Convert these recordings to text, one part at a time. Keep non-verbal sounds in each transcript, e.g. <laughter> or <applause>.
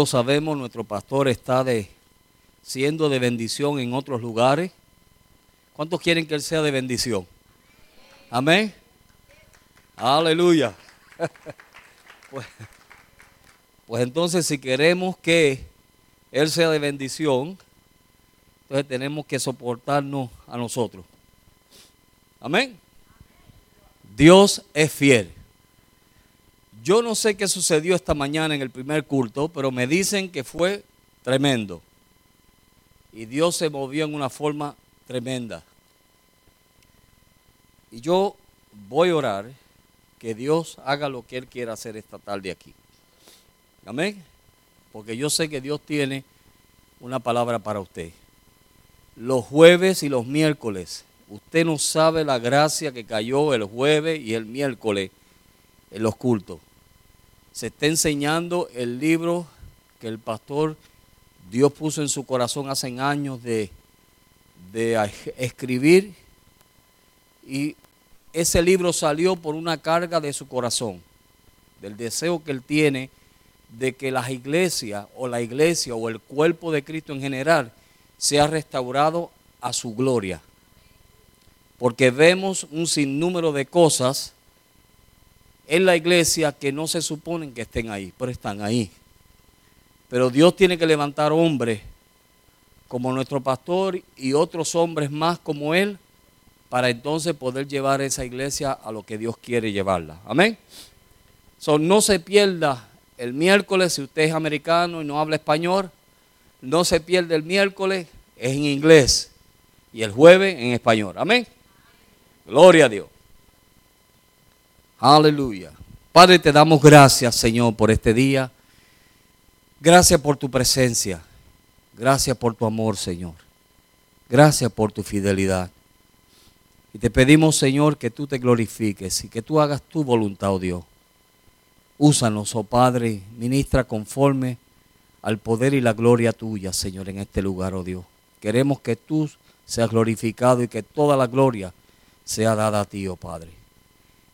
Todos sabemos, nuestro pastor está de, siendo de bendición en otros lugares. ¿Cuántos quieren que él sea de bendición? Amén. Aleluya. <laughs> Pues, pues entonces si queremos que él sea de bendición, entonces tenemos que soportarnos a nosotros. Amén. Dios es fiel. Yo no sé qué sucedió esta mañana en el primer culto, pero me dicen que fue tremendo. Y Dios se movió en una forma tremenda. Y yo voy a orar que Dios haga lo que Él quiera hacer esta tarde aquí. Amén. Porque yo sé que Dios tiene una palabra para usted. Los jueves y los miércoles, usted no sabe la gracia que cayó el jueves y el miércoles en los cultos se está enseñando el libro que el pastor Dios puso en su corazón hace años de, de escribir y ese libro salió por una carga de su corazón, del deseo que él tiene de que las iglesias o la iglesia o el cuerpo de Cristo en general sea restaurado a su gloria. Porque vemos un sinnúmero de cosas en la iglesia que no se suponen que estén ahí, pero están ahí. Pero Dios tiene que levantar hombres como nuestro pastor y otros hombres más como él para entonces poder llevar esa iglesia a lo que Dios quiere llevarla. Amén. So, no se pierda el miércoles si usted es americano y no habla español. No se pierda el miércoles, es en inglés. Y el jueves en español. Amén. Gloria a Dios. Aleluya. Padre, te damos gracias, Señor, por este día. Gracias por tu presencia. Gracias por tu amor, Señor. Gracias por tu fidelidad. Y te pedimos, Señor, que tú te glorifiques y que tú hagas tu voluntad, oh Dios. Úsanos, oh Padre, ministra conforme al poder y la gloria tuya, Señor, en este lugar, oh Dios. Queremos que tú seas glorificado y que toda la gloria sea dada a ti, oh Padre.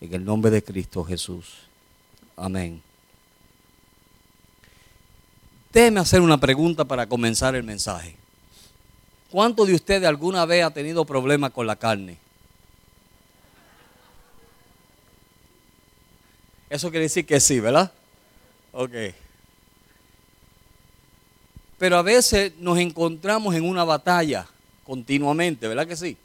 En el nombre de Cristo Jesús. Amén. Déjeme hacer una pregunta para comenzar el mensaje. ¿Cuántos de ustedes alguna vez ha tenido problemas con la carne? Eso quiere decir que sí, ¿verdad? Ok. Pero a veces nos encontramos en una batalla continuamente, ¿verdad que sí?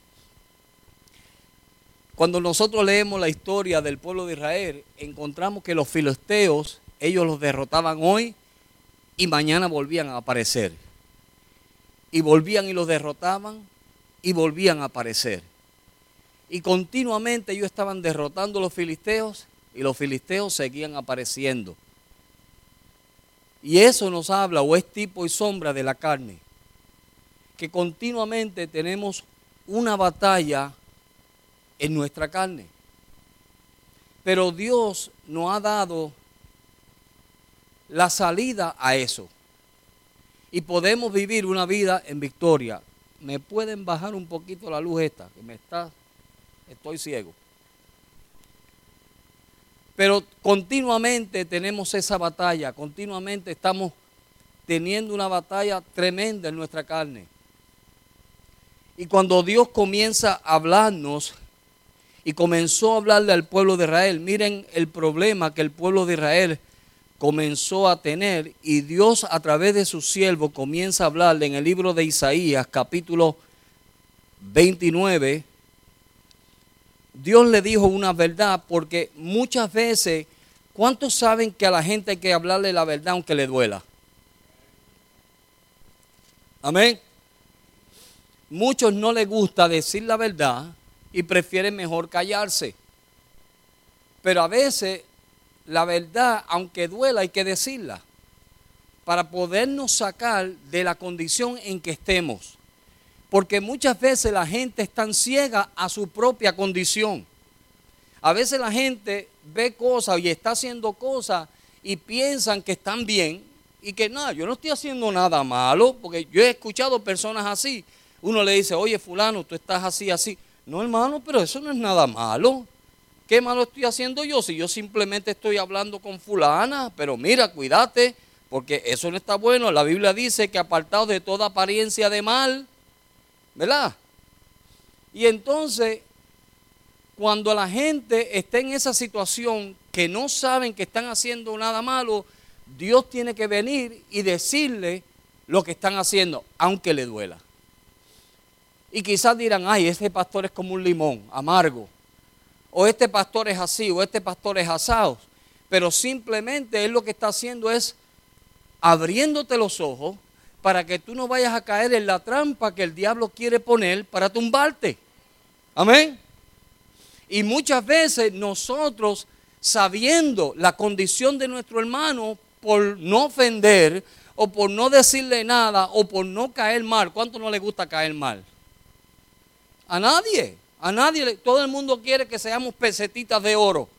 Cuando nosotros leemos la historia del pueblo de Israel, encontramos que los filisteos, ellos los derrotaban hoy y mañana volvían a aparecer. Y volvían y los derrotaban y volvían a aparecer. Y continuamente ellos estaban derrotando a los filisteos y los filisteos seguían apareciendo. Y eso nos habla o es tipo y sombra de la carne. Que continuamente tenemos una batalla en nuestra carne. Pero Dios nos ha dado la salida a eso. Y podemos vivir una vida en victoria. ¿Me pueden bajar un poquito la luz esta? Que me está, estoy ciego. Pero continuamente tenemos esa batalla, continuamente estamos teniendo una batalla tremenda en nuestra carne. Y cuando Dios comienza a hablarnos y comenzó a hablarle al pueblo de Israel. Miren el problema que el pueblo de Israel comenzó a tener y Dios a través de su siervo comienza a hablarle en el libro de Isaías capítulo 29. Dios le dijo una verdad porque muchas veces, ¿cuántos saben que a la gente hay que hablarle la verdad aunque le duela? Amén. Muchos no les gusta decir la verdad y prefieren mejor callarse. Pero a veces la verdad, aunque duela, hay que decirla para podernos sacar de la condición en que estemos. Porque muchas veces la gente está ciega a su propia condición. A veces la gente ve cosas y está haciendo cosas y piensan que están bien y que nada, yo no estoy haciendo nada malo, porque yo he escuchado personas así. Uno le dice, oye fulano, tú estás así, así. No, hermano, pero eso no es nada malo. ¿Qué malo estoy haciendo yo? Si yo simplemente estoy hablando con fulana, pero mira, cuídate, porque eso no está bueno. La Biblia dice que apartados de toda apariencia de mal, ¿verdad? Y entonces, cuando la gente está en esa situación que no saben que están haciendo nada malo, Dios tiene que venir y decirle lo que están haciendo, aunque le duela. Y quizás dirán, ay, este pastor es como un limón, amargo. O este pastor es así, o este pastor es asado. Pero simplemente él lo que está haciendo es abriéndote los ojos para que tú no vayas a caer en la trampa que el diablo quiere poner para tumbarte. Amén. Y muchas veces nosotros, sabiendo la condición de nuestro hermano, por no ofender o por no decirle nada o por no caer mal, ¿cuánto no le gusta caer mal? A nadie, a nadie, todo el mundo quiere que seamos pesetitas de oro.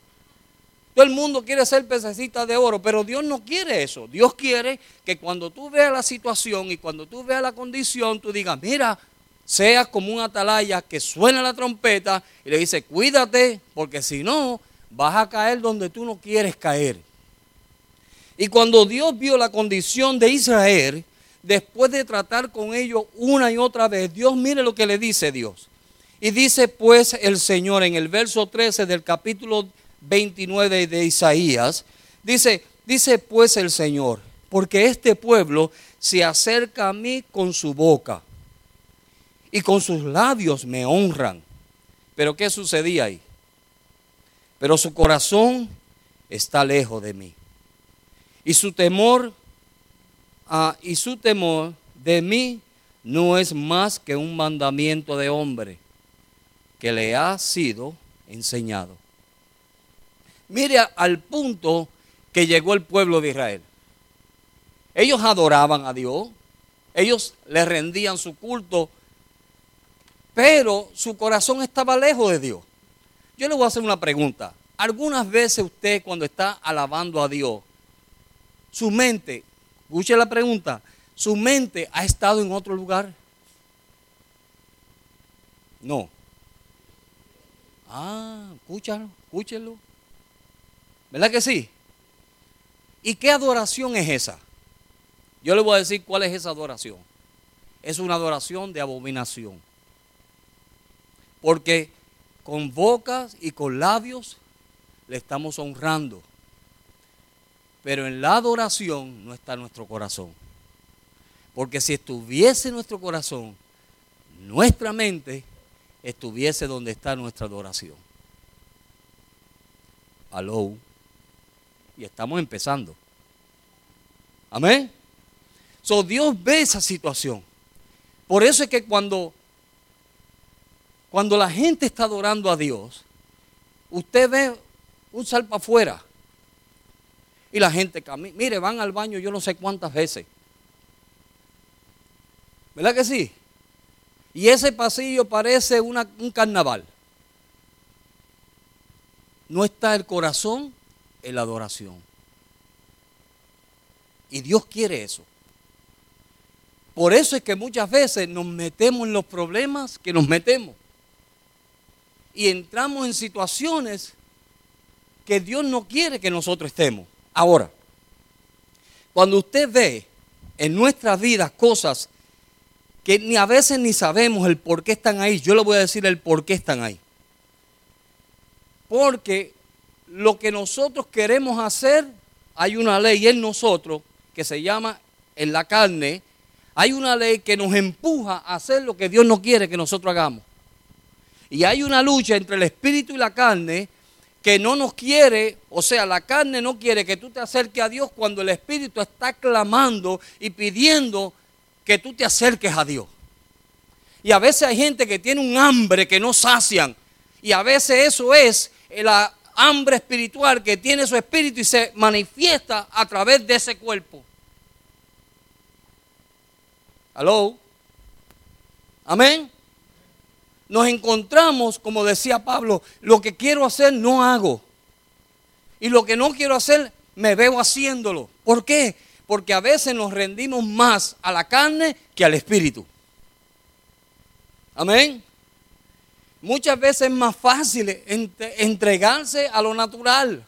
Todo el mundo quiere ser pececitas de oro, pero Dios no quiere eso. Dios quiere que cuando tú veas la situación y cuando tú veas la condición, tú digas, mira, seas como un atalaya que suena la trompeta y le dice, cuídate, porque si no, vas a caer donde tú no quieres caer. Y cuando Dios vio la condición de Israel, después de tratar con ellos una y otra vez, Dios mire lo que le dice Dios. Y dice pues el Señor en el verso 13 del capítulo 29 de Isaías, dice, dice pues el Señor, porque este pueblo se acerca a mí con su boca y con sus labios me honran. Pero ¿qué sucedía ahí? Pero su corazón está lejos de mí. Y su temor ah, y su temor de mí no es más que un mandamiento de hombre que le ha sido enseñado. Mire al punto que llegó el pueblo de Israel. Ellos adoraban a Dios, ellos le rendían su culto, pero su corazón estaba lejos de Dios. Yo le voy a hacer una pregunta. Algunas veces usted cuando está alabando a Dios, su mente, escuche la pregunta, su mente ha estado en otro lugar. No. Ah, escúchalo, escúchelo. ¿Verdad que sí? ¿Y qué adoración es esa? Yo le voy a decir cuál es esa adoración. Es una adoración de abominación. Porque con bocas y con labios le estamos honrando. Pero en la adoración no está nuestro corazón. Porque si estuviese nuestro corazón, nuestra mente estuviese donde está nuestra adoración. Aló y estamos empezando. Amén. So Dios ve esa situación. Por eso es que cuando cuando la gente está adorando a Dios, usted ve un salpa afuera. Y la gente camina. Mire, van al baño yo no sé cuántas veces. ¿Verdad que sí? Y ese pasillo parece un carnaval. No está el corazón en la adoración. Y Dios quiere eso. Por eso es que muchas veces nos metemos en los problemas que nos metemos. Y entramos en situaciones que Dios no quiere que nosotros estemos. Ahora, cuando usted ve en nuestras vidas cosas que ni a veces ni sabemos el por qué están ahí, yo le voy a decir el por qué están ahí. Porque lo que nosotros queremos hacer, hay una ley en nosotros que se llama en la carne, hay una ley que nos empuja a hacer lo que Dios no quiere que nosotros hagamos. Y hay una lucha entre el espíritu y la carne que no nos quiere, o sea, la carne no quiere que tú te acerques a Dios cuando el espíritu está clamando y pidiendo que tú te acerques a Dios. Y a veces hay gente que tiene un hambre que no sacian. Y a veces eso es la hambre espiritual que tiene su espíritu y se manifiesta a través de ese cuerpo. ¿Aló? Amén. Nos encontramos, como decía Pablo, lo que quiero hacer no hago. Y lo que no quiero hacer me veo haciéndolo. ¿Por qué? Porque a veces nos rendimos más a la carne que al espíritu. Amén. Muchas veces es más fácil entregarse a lo natural.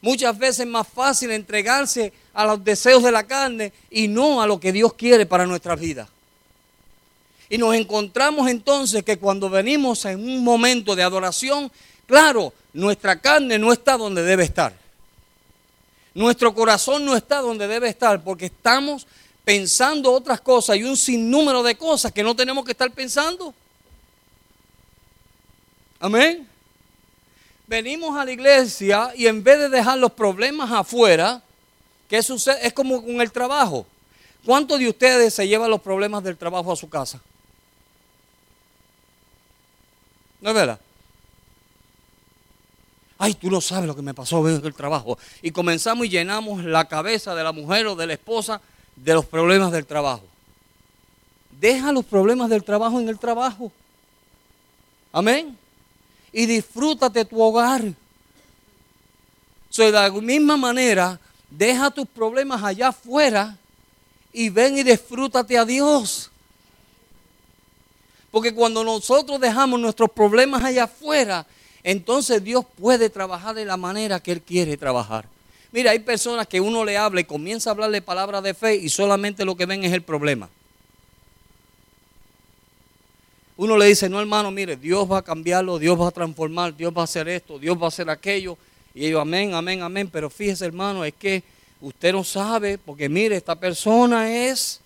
Muchas veces es más fácil entregarse a los deseos de la carne y no a lo que Dios quiere para nuestras vidas. Y nos encontramos entonces que cuando venimos en un momento de adoración, claro, nuestra carne no está donde debe estar. Nuestro corazón no está donde debe estar porque estamos pensando otras cosas y un sinnúmero de cosas que no tenemos que estar pensando. Amén. Venimos a la iglesia y en vez de dejar los problemas afuera, ¿qué sucede? Es como con el trabajo. ¿Cuántos de ustedes se llevan los problemas del trabajo a su casa? ¿No es verdad? Ay, tú no sabes lo que me pasó en el trabajo. Y comenzamos y llenamos la cabeza de la mujer o de la esposa de los problemas del trabajo. Deja los problemas del trabajo en el trabajo. Amén. Y disfrútate tu hogar. de la misma manera, deja tus problemas allá afuera y ven y disfrútate a Dios. Porque cuando nosotros dejamos nuestros problemas allá afuera, entonces Dios puede trabajar de la manera que Él quiere trabajar. Mira, hay personas que uno le habla y comienza a hablarle palabras de fe y solamente lo que ven es el problema. Uno le dice, no hermano, mire, Dios va a cambiarlo, Dios va a transformar, Dios va a hacer esto, Dios va a hacer aquello. Y ellos, amén, amén, amén. Pero fíjese hermano, es que usted no sabe, porque mire, esta persona es...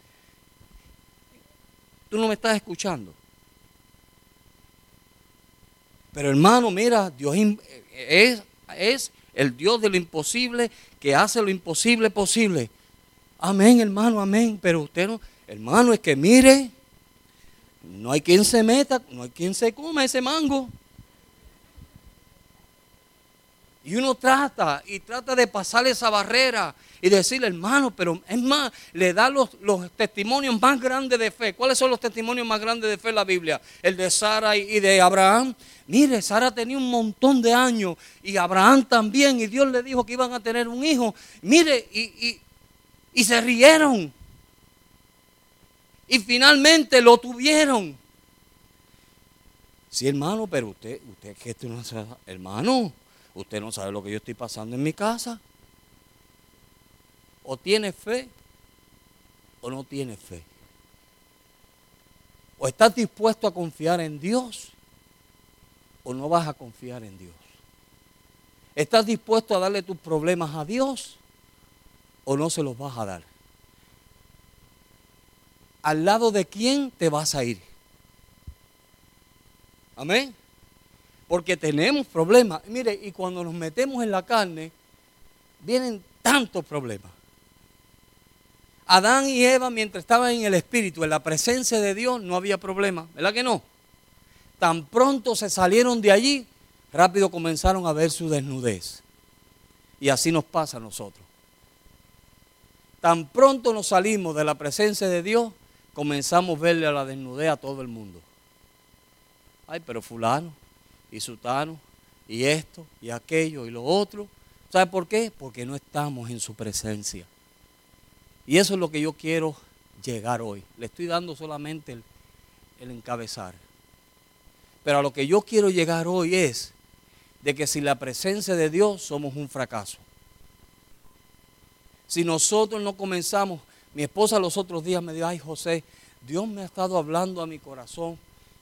Tú no me estás escuchando. Pero hermano, mira, Dios es, es el Dios de lo imposible que hace lo imposible posible. Amén, hermano, amén. Pero usted no, hermano, es que mire, no hay quien se meta, no hay quien se coma ese mango. Y uno trata y trata de pasar esa barrera y decirle, hermano, pero es más, le da los, los, testimonios más grandes de fe. ¿Cuáles son los testimonios más grandes de fe en la Biblia? El de Sara y de Abraham. Mire, Sara tenía un montón de años y Abraham también, y Dios le dijo que iban a tener un hijo. Mire, y, y se rieron. Y finalmente lo tuvieron. Sí, hermano, pero usted, usted, que esto no sabe, hermano, usted no sabe lo que yo estoy pasando en mi casa. O tiene fe o no tiene fe. O estás dispuesto a confiar en Dios o no vas a confiar en Dios. ¿Estás dispuesto a darle tus problemas a Dios o no se los vas a dar? ¿Al lado de quién te vas a ir? Amén. Porque tenemos problemas. Mire, y cuando nos metemos en la carne, vienen tantos problemas. Adán y Eva, mientras estaban en el Espíritu, en la presencia de Dios, no había problema. ¿Verdad que no? Tan pronto se salieron de allí, rápido comenzaron a ver su desnudez. Y así nos pasa a nosotros. Tan pronto nos salimos de la presencia de Dios, comenzamos a verle a la desnudez a todo el mundo. Ay, pero fulano y sutano y esto y aquello y lo otro. ¿Sabe por qué? Porque no estamos en su presencia. Y eso es lo que yo quiero llegar hoy. Le estoy dando solamente el, el encabezar. Pero a lo que yo quiero llegar hoy es de que sin la presencia de Dios somos un fracaso. Si nosotros no comenzamos, mi esposa los otros días me dijo, ay José, Dios me ha estado hablando a mi corazón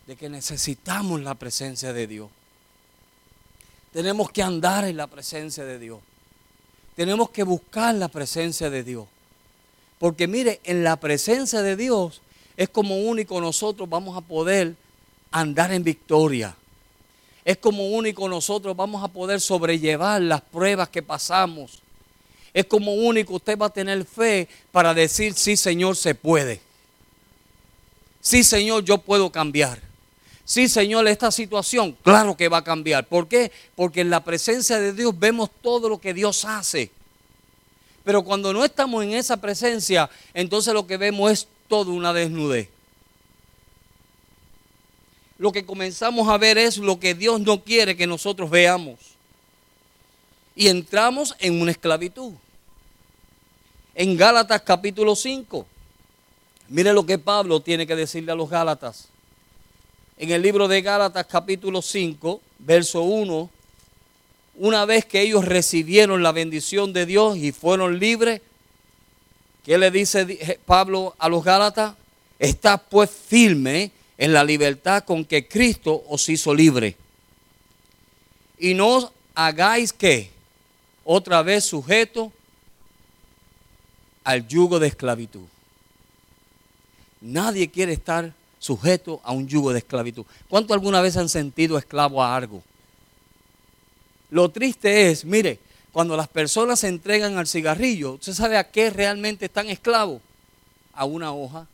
de que necesitamos la presencia de Dios. Tenemos que andar en la presencia de Dios. Tenemos que buscar la presencia de Dios. Porque mire, en la presencia de Dios es como único nosotros vamos a poder andar en victoria. Es como único nosotros vamos a poder sobrellevar las pruebas que pasamos. Es como único usted va a tener fe para decir, sí Señor, se puede. Sí Señor, yo puedo cambiar. Sí Señor, esta situación, claro que va a cambiar. ¿Por qué? Porque en la presencia de Dios vemos todo lo que Dios hace. Pero cuando no estamos en esa presencia, entonces lo que vemos es toda una desnudez. Lo que comenzamos a ver es lo que Dios no quiere que nosotros veamos. Y entramos en una esclavitud. En Gálatas capítulo 5. Mire lo que Pablo tiene que decirle a los Gálatas. En el libro de Gálatas capítulo 5, verso 1 una vez que ellos recibieron la bendición de Dios y fueron libres, ¿Qué le dice Pablo a los Gálatas? Está pues firme en la libertad con que Cristo os hizo libre. Y no hagáis que otra vez sujeto al yugo de esclavitud. Nadie quiere estar sujeto a un yugo de esclavitud. ¿Cuánto alguna vez han sentido esclavo a algo? Lo triste es, mire, cuando las personas se entregan al cigarrillo, ¿usted sabe a qué realmente están esclavos? A una hoja.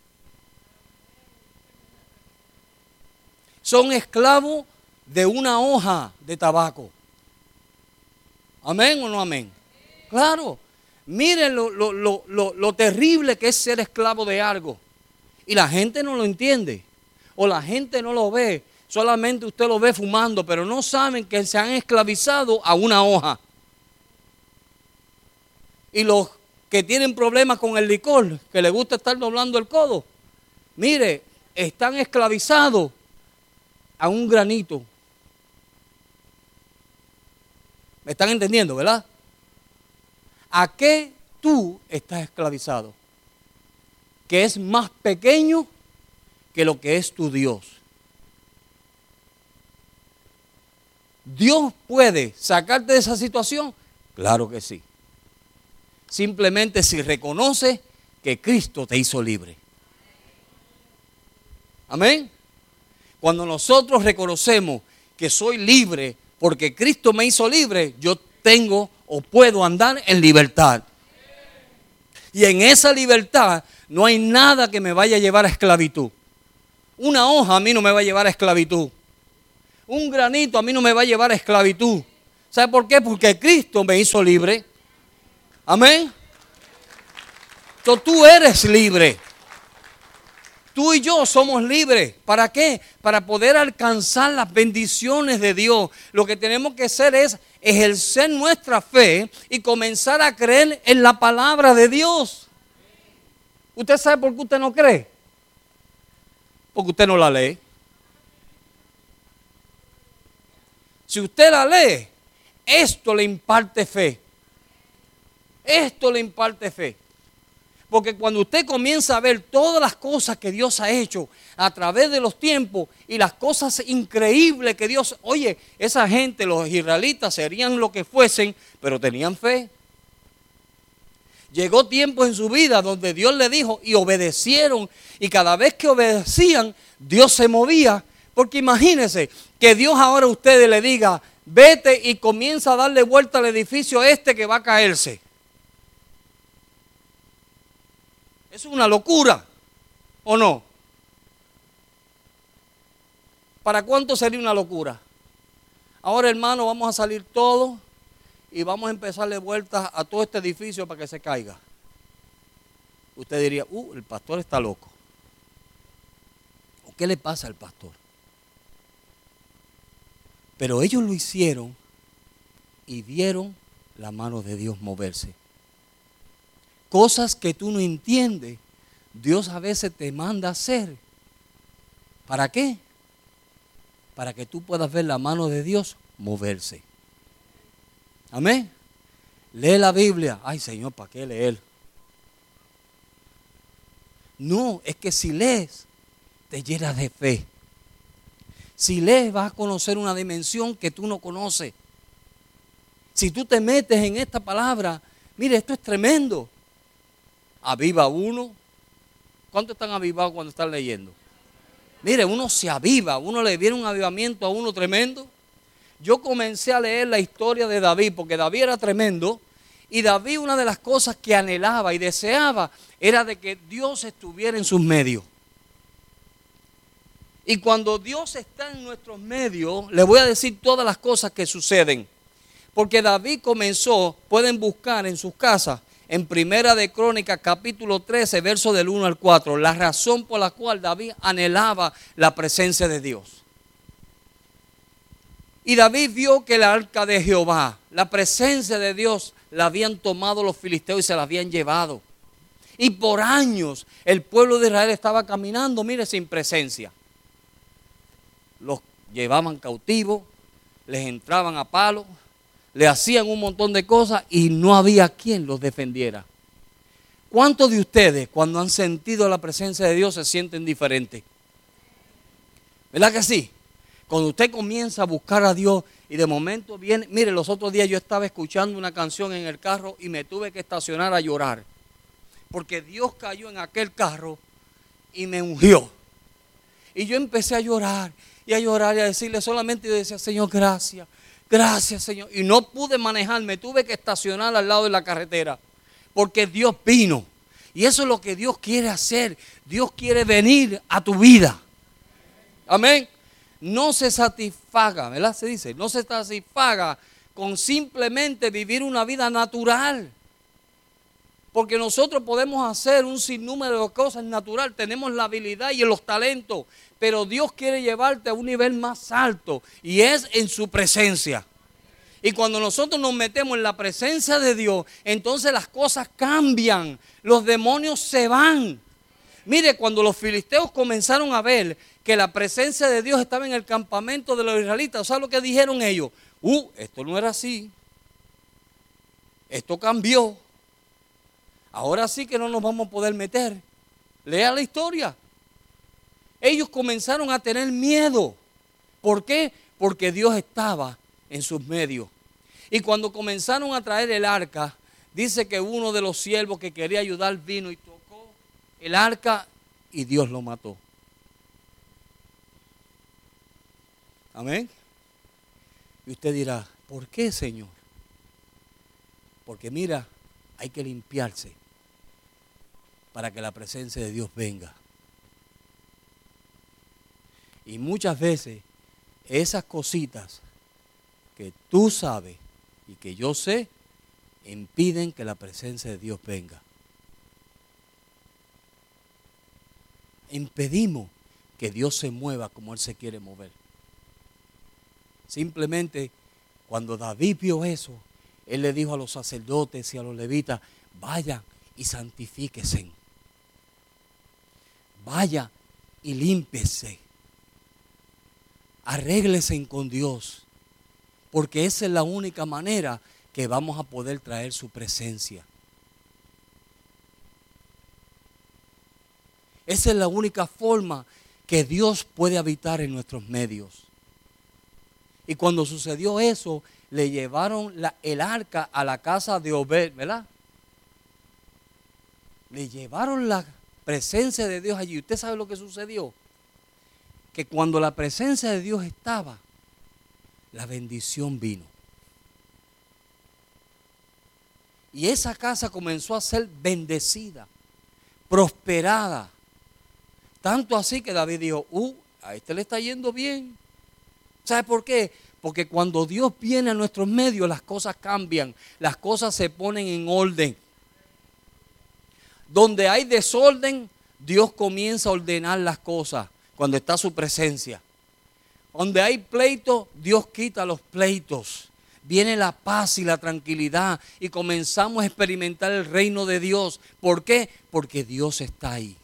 Son esclavos de una hoja de tabaco. ¿Amén o no amén? Claro. Miren lo, lo, terrible que es ser esclavo de algo. Y la gente no lo entiende. O la gente no lo ve. Solamente usted lo ve fumando, pero no saben que se han esclavizado a una hoja. Y los que tienen problemas con el licor, que les gusta estar doblando el codo, mire, están esclavizados a un granito. ¿Me están entendiendo, verdad? ¿A qué tú estás esclavizado? Que es más pequeño que lo que es tu Dios. ¿Dios puede sacarte de esa situación? Claro que sí. Simplemente si reconoce que Cristo te hizo libre. Amén. Cuando nosotros reconocemos que soy libre porque Cristo me hizo libre, yo tengo o puedo andar en libertad. Y en esa libertad no hay nada que me vaya a llevar a esclavitud. Una hoja a mí no me va a llevar a esclavitud. Un granito a mí no me va a llevar a esclavitud. ¿Sabe por qué? Porque Cristo me hizo libre. Amén. Entonces tú eres libre. Tú y yo somos libres. ¿Para qué? Para poder alcanzar las bendiciones de Dios. Lo que tenemos que hacer es ejercer nuestra fe y comenzar a creer en la palabra de Dios. ¿Usted sabe por qué usted no cree? Porque usted no la lee. Si usted la lee, esto le imparte fe. Esto le imparte fe. Porque cuando usted comienza a ver todas las cosas que Dios ha hecho a través de los tiempos y las cosas increíbles que Dios, oye, esa gente, los israelitas, serían lo que fuesen, pero tenían fe. Llegó tiempo en su vida donde Dios le dijo y obedecieron. Y cada vez que obedecían, Dios se movía. Porque imagínense que Dios ahora a ustedes le diga, vete y comienza a darle vuelta al edificio este que va a caerse. Es una locura, ¿o no? ¿Para cuánto sería una locura? Ahora, hermano, vamos a salir todos y vamos a empezarle vueltas a todo este edificio para que se caiga. Usted diría, uh, el pastor está loco. ¿O qué le pasa al pastor? Pero ellos lo hicieron y vieron la mano de Dios moverse cosas que tú no entiendes, Dios a veces te manda a hacer. ¿Para qué? Para que tú puedas ver la mano de Dios moverse. Amén. Lee la Biblia. Ay Señor, ¿para qué leer? No, es que si lees, te llenas de fe. Si lees, vas a conocer una dimensión que tú no conoces. Si tú te metes en esta palabra, mire, esto es tremendo aviva uno. ¿Cuántos están avivados cuando están leyendo? Mire, uno se aviva, uno le viene un avivamiento a uno tremendo. Yo comencé a leer la historia de David, porque David era tremendo, y David una de las cosas que anhelaba y deseaba era de que Dios estuviera en sus medios. Y cuando Dios está en nuestros medios, le voy a decir todas las cosas que suceden. Porque David comenzó, pueden buscar en sus casas, en Primera de Crónicas capítulo 13, verso del 1 al 4, la razón por la cual David anhelaba la presencia de Dios. Y David vio que el arca de Jehová, la presencia de Dios, la habían tomado los filisteos y se la habían llevado. Y por años el pueblo de Israel estaba caminando, mire, sin presencia. Los llevaban cautivos, les entraban a palos, le hacían un montón de cosas y no había quien los defendiera. ¿Cuántos de ustedes cuando han sentido la presencia de Dios se sienten diferentes? ¿Verdad que sí? Cuando usted comienza a buscar a Dios y de momento viene, mire, los otros días yo estaba escuchando una canción en el carro y me tuve que estacionar a llorar. Porque Dios cayó en aquel carro y me ungió. Y yo empecé a llorar y a llorar y a decirle solamente, yo decía, Señor, gracias, gracias, Señor. Y no pude manejar, me tuve que estacionar al lado de la carretera. Porque Dios vino. Y eso es lo que Dios quiere hacer. Dios quiere venir a tu vida. Amén no se satisfaga, ¿verdad? Se dice, no se satisfaga con simplemente vivir una vida natural. Porque nosotros podemos hacer un sinnúmero de cosas natural, tenemos la habilidad y los talentos, pero Dios quiere llevarte a un nivel más alto y es en su presencia. Y cuando nosotros nos metemos en la presencia de Dios, entonces las cosas cambian, los demonios se van. Mire, cuando los filisteos comenzaron a ver que la presencia de Dios estaba en el campamento de los israelitas. ¿Sabes lo que dijeron ellos? Uh, esto no era así. Esto cambió. Ahora sí que no nos vamos a poder meter. Lea la historia. Ellos comenzaron a tener miedo. ¿Por qué? Porque Dios estaba en sus medios. Y cuando comenzaron a traer el arca, dice que uno de los siervos que quería ayudar vino y tocó el arca y Dios lo mató. Amén. Y usted dirá, ¿por qué, Señor? Porque mira, hay que limpiarse para que la presencia de Dios venga. Y muchas veces esas cositas que tú sabes y que yo sé impiden que la presencia de Dios venga. Impedimos que Dios se mueva como Él se quiere mover. Simplemente cuando David vio eso, él le dijo a los sacerdotes y a los levitas, vayan y santifíquese. Vaya y límpese. Arréglesen con Dios. Porque esa es la única manera que vamos a poder traer su presencia. Esa es la única forma que Dios puede habitar en nuestros medios. Y cuando sucedió eso, le llevaron el arca a la casa de Obed, ¿verdad? Le llevaron la presencia de Dios allí. ¿Usted sabe lo que sucedió? Que cuando la presencia de Dios estaba, la bendición vino. Y esa casa comenzó a ser bendecida, prosperada. Tanto así que David dijo, uh, a este le está yendo bien. ¿Sabe por qué? Porque cuando Dios viene a nuestros medios, las cosas cambian, las cosas se ponen en orden. Donde hay desorden, Dios comienza a ordenar las cosas cuando está su presencia. Donde hay pleito, Dios quita los pleitos. Viene la paz y la tranquilidad y comenzamos a experimentar el reino de Dios. ¿Por qué? Porque Dios está ahí.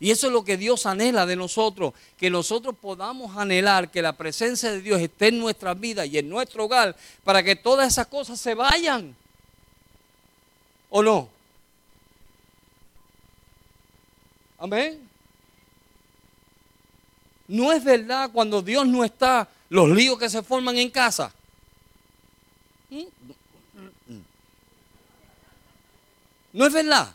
Y eso es lo que Dios anhela de nosotros, que nosotros podamos anhelar que la presencia de Dios esté en nuestras vidas y en nuestro hogar para que todas esas cosas se vayan. ¿O no? Amén. No es verdad cuando Dios no está, los líos que se forman en casa. No es verdad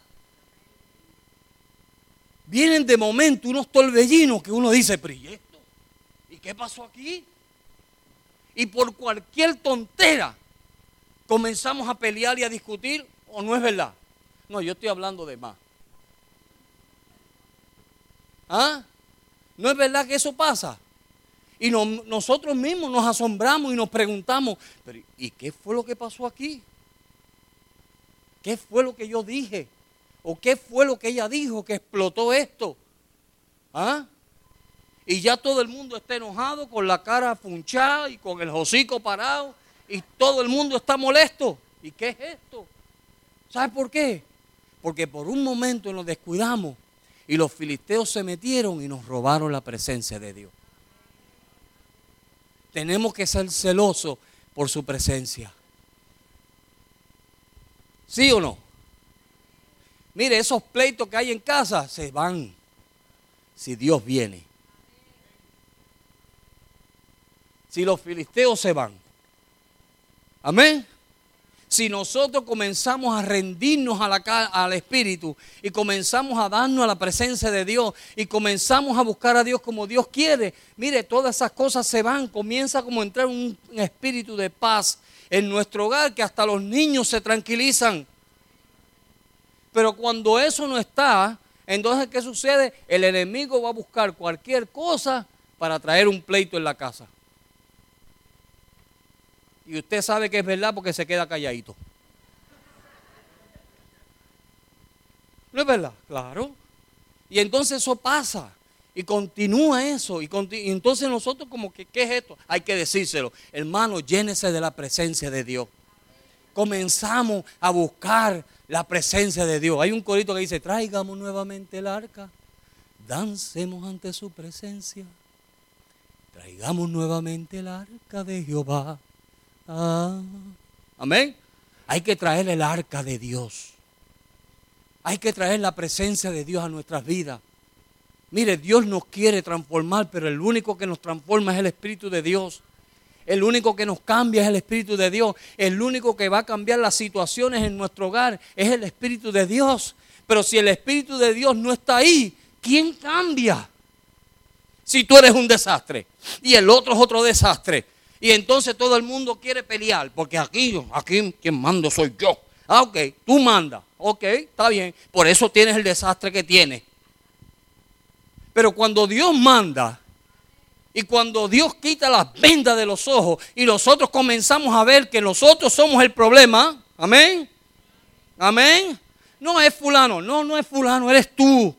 vienen de momento unos torbellinos que uno dice, pero ¿y esto? ¿Y qué pasó aquí? Y por cualquier tontera comenzamos a pelear y a discutir, ¿o no es verdad? No, yo estoy hablando de más. ¿Ah? ¿No es verdad que eso pasa? Y nosotros mismos nos asombramos y nos preguntamos, pero ¿y qué fue lo que pasó aquí? ¿Qué fue lo que yo dije? ¿O qué fue lo que ella dijo que explotó esto? ¿Ah? Y ya todo el mundo está enojado con la cara funchada y con el hocico parado y todo el mundo está molesto. ¿Y qué es esto? ¿Sabes por qué? Porque por un momento nos descuidamos y los filisteos se metieron y nos robaron la presencia de Dios. Tenemos que ser celosos por su presencia. ¿Sí o no? Mire, esos pleitos que hay en casa se van si Dios viene. Si los filisteos se van. Amén. Si nosotros comenzamos a rendirnos al Espíritu y comenzamos a darnos a la presencia de Dios y comenzamos a buscar a Dios como Dios quiere, mire, todas esas cosas se van. Comienza como a entrar un espíritu de paz en nuestro hogar que hasta los niños se tranquilizan. Pero cuando eso no está, entonces ¿qué sucede? El enemigo va a buscar cualquier cosa para traer un pleito en la casa. Y usted sabe que es verdad porque se queda calladito. ¿No es verdad? Claro. Y entonces eso pasa. Y continúa eso. Y, entonces nosotros como que, ¿qué es esto? Hay que decírselo. Hermano, llénese de la presencia de Dios. Comenzamos a buscar la presencia de Dios. Hay un corito que dice, traigamos nuevamente el arca. Dancemos ante su presencia. Traigamos nuevamente el arca de Jehová. Ah. Amén. Hay que traer el arca de Dios. Hay que traer la presencia de Dios a nuestras vidas. Mire, Dios nos quiere transformar, pero el único que nos transforma es el Espíritu de Dios. El único que nos cambia es el Espíritu de Dios. El único que va a cambiar las situaciones en nuestro hogar es el Espíritu de Dios. Pero si el Espíritu de Dios no está ahí, ¿quién cambia? Si tú eres un desastre y el otro es otro desastre y entonces todo el mundo quiere pelear, porque aquí, aquí quien mando soy yo. Ah, ok, tú mandas. Ok, está bien. Por eso tienes el desastre que tienes. Pero cuando Dios manda y cuando Dios quita las vendas de los ojos y nosotros comenzamos a ver que nosotros somos el problema, amén, amén, no es fulano, no, no es fulano, eres tú.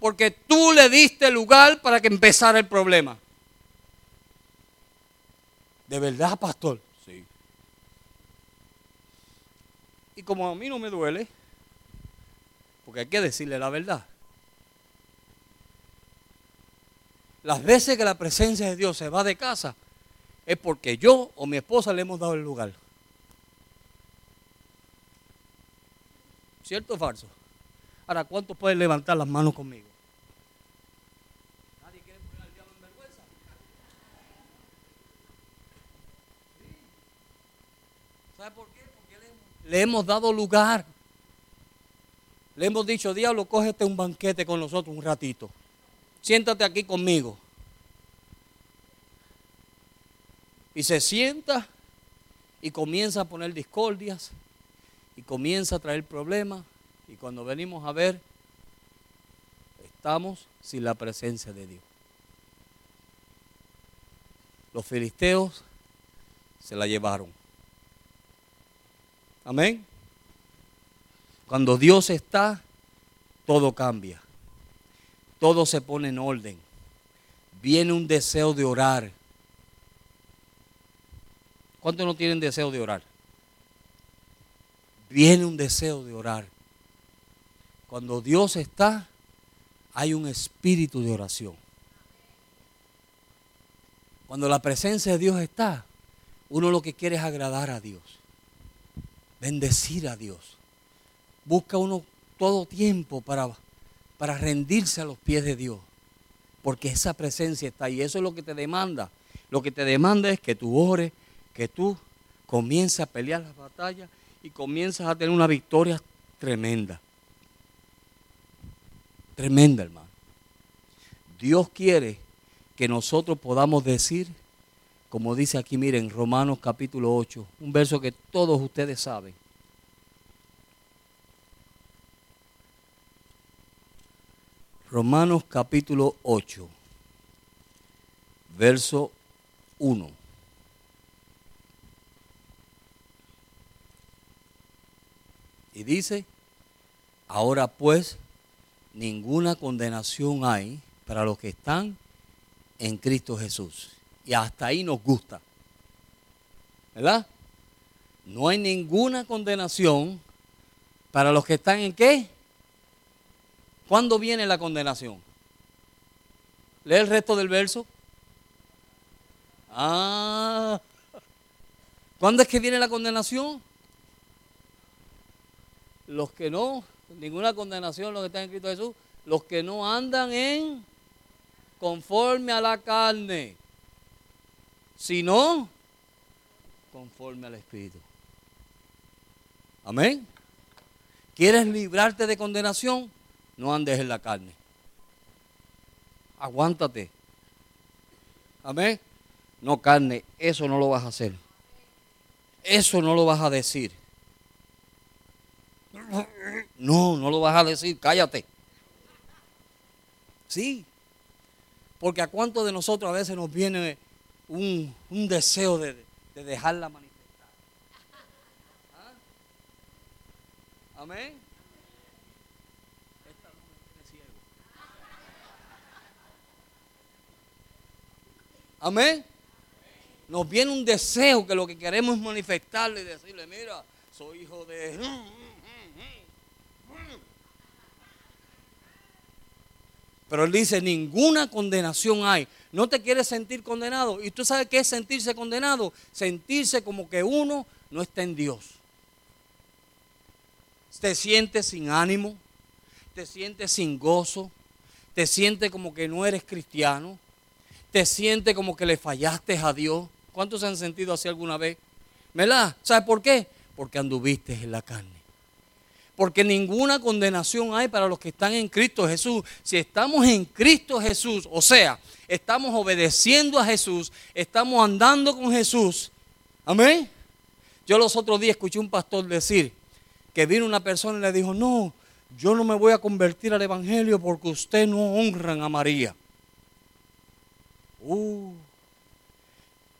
Porque tú le diste lugar para que empezara el problema. ¿De verdad, pastor? Sí. Y como a mí no me duele, porque hay que decirle la verdad. Las veces que la presencia de Dios se va de casa es porque yo o mi esposa le hemos dado el lugar. ¿Cierto o falso? Ahora, ¿cuántos pueden levantar las manos conmigo? ¿Sabe por qué? Porque le hemos dado lugar. Le hemos dicho, diablo, cógete un banquete con nosotros un ratito. Siéntate aquí conmigo. Y se sienta y comienza a poner discordias y comienza a traer problemas. Y cuando venimos a ver, estamos sin la presencia de Dios. Los filisteos se la llevaron. Amén. Cuando Dios está, todo cambia. Todo se pone en orden. Viene un deseo de orar. ¿Cuántos no tienen deseo de orar? Viene un deseo de orar. Cuando Dios está, hay un espíritu de oración. Cuando la presencia de Dios está, uno lo que quiere es agradar a Dios bendecir a Dios. Busca uno todo tiempo para, para rendirse a los pies de Dios, porque esa presencia está ahí. Eso es lo que te demanda. Lo que te demanda es que tú ores, que tú comiences a pelear las batallas y comienzas a tener una victoria tremenda. Tremenda, hermano. Dios quiere que nosotros podamos decir como dice aquí, miren, Romanos capítulo 8, un verso que todos ustedes saben. Romanos capítulo 8, verso 1. Y dice, ahora pues, ninguna condenación hay para los que están en Cristo Jesús y hasta ahí nos gusta. ¿Verdad? No hay ninguna condenación para los que están en qué? ¿Cuándo viene la condenación? Lee el resto del verso. Ah, ¿cuándo es que viene la condenación? Los que no ninguna condenación lo que está en Cristo Jesús, los que no andan en conforme a la carne, sino conforme al Espíritu. Amén. ¿Quieres librarte de condenación? No andes en la carne. Aguántate. Amén. No carne, eso no lo vas a hacer. Eso no lo vas a decir. No, no lo vas a decir, cállate. Sí, porque a cuántos de nosotros a veces nos viene un, deseo de, de dejarla manifestar. ¿Ah? Amén. Amén. Nos viene un deseo que lo que queremos es manifestarle y decirle, mira, soy hijo de... Pero él dice, ninguna condenación hay. ¿No te quieres sentir condenado? ¿Y tú sabes qué es sentirse condenado? Sentirse como que uno no está en Dios. Te sientes sin ánimo, te sientes sin gozo, te sientes como que no eres cristiano, te sientes como que le fallaste a Dios. ¿Cuántos se han sentido así alguna vez? ¿Verdad? ¿Sabes por qué? Porque anduviste en la carne porque ninguna condenación hay para los que están en Cristo Jesús. Si estamos en Cristo Jesús, o sea, estamos obedeciendo a Jesús, estamos andando con Jesús. Amén. Yo los otros días escuché un pastor decir que vino una persona y le dijo, no, yo no me voy a convertir al Evangelio porque usted no honran a María. Uh.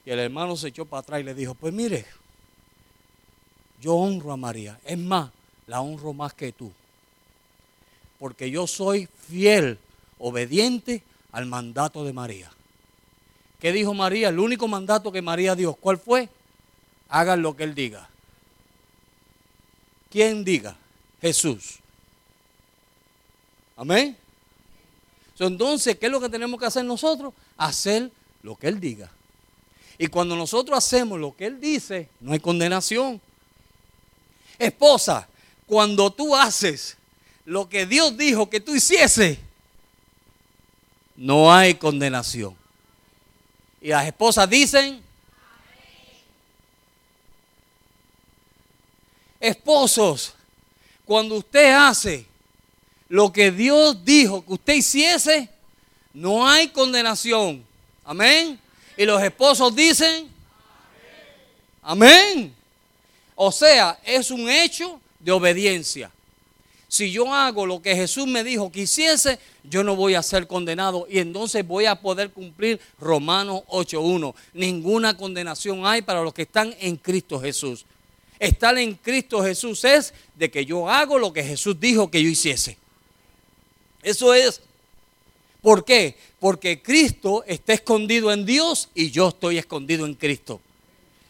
Y el hermano se echó para atrás y le dijo, pues mire, yo honro a María. Es más, la honro más que tú. Porque yo soy fiel, obediente al mandato de María. ¿Qué dijo María? El único mandato que María dio, ¿cuál fue? Hagan lo que Él diga. ¿Quién diga? Jesús. Amén. Entonces, ¿qué es lo que tenemos que hacer nosotros? Hacer lo que Él diga. Y cuando nosotros hacemos lo que Él dice, no hay condenación. Esposa, cuando tú haces lo que Dios dijo que tú hiciese, no hay condenación. Y las esposas dicen, esposos, cuando usted hace lo que Dios dijo que usted hiciese, no hay condenación. Amén. Y los esposos dicen, amén. O sea, es un hecho de obediencia. Si yo hago lo que Jesús me dijo que hiciese, yo no voy a ser condenado y entonces voy a poder cumplir Romanos 8.1. Ninguna condenación hay para los que están en Cristo Jesús. Estar en Cristo Jesús es de que yo hago lo que Jesús dijo que yo hiciese. Eso es. ¿Por qué? Porque Cristo está escondido en Dios y yo estoy escondido en Cristo.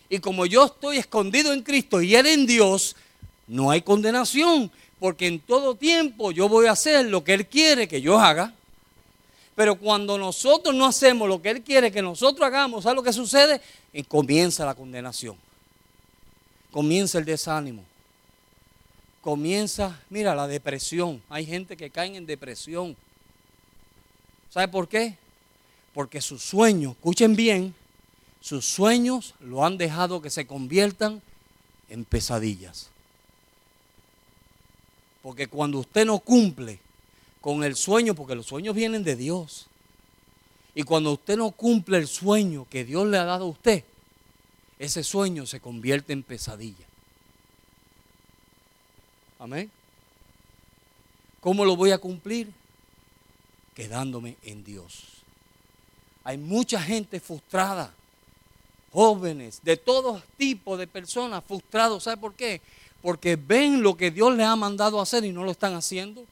Y como yo estoy escondido en Cristo y Él en Dios, no hay condenación, porque en todo tiempo yo voy a hacer lo que Él quiere que yo haga. Pero cuando nosotros no hacemos lo que Él quiere que nosotros hagamos, ¿sabes lo que sucede? Y comienza la condenación. Comienza el desánimo. Comienza, mira, la depresión. Hay gente que cae en depresión. ¿Sabe por qué? Porque sus sueños, escuchen bien, sus sueños lo han dejado que se conviertan en pesadillas. Porque cuando usted no cumple con el sueño, porque los sueños vienen de Dios, y cuando usted no cumple el sueño que Dios le ha dado a usted, ese sueño se convierte en pesadilla. Amén. ¿Cómo lo voy a cumplir? Quedándome en Dios. Hay mucha gente frustrada, jóvenes, de todo tipo de personas frustrados. ¿Sabe por qué? Porque ven lo que Dios les ha mandado hacer y no lo están haciendo.